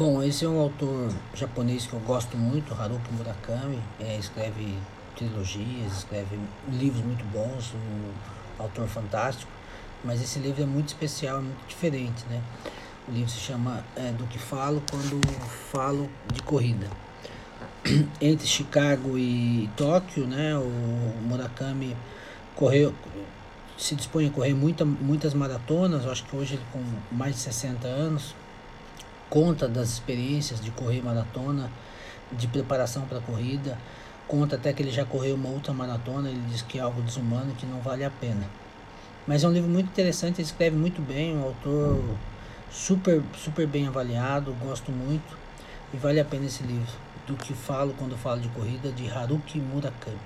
Bom, esse é um autor japonês que eu gosto muito, Haruki Murakami. É, escreve trilogias, escreve livros muito bons, um autor fantástico. Mas esse livro é muito especial, é muito diferente, né? O livro se chama é, Do que Falo Quando Falo de Corrida. Entre Chicago e Tóquio, né? O Murakami correu, se dispõe a correr muita, muitas maratonas, eu acho que hoje ele com mais de 60 anos, conta das experiências de correr maratona, de preparação para a corrida, conta até que ele já correu uma outra maratona, ele diz que é algo desumano que não vale a pena. Mas é um livro muito interessante, ele escreve muito bem, um autor super, super bem avaliado, gosto muito e vale a pena esse livro. Do que falo quando falo de corrida, de Haruki Murakami.